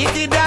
It did.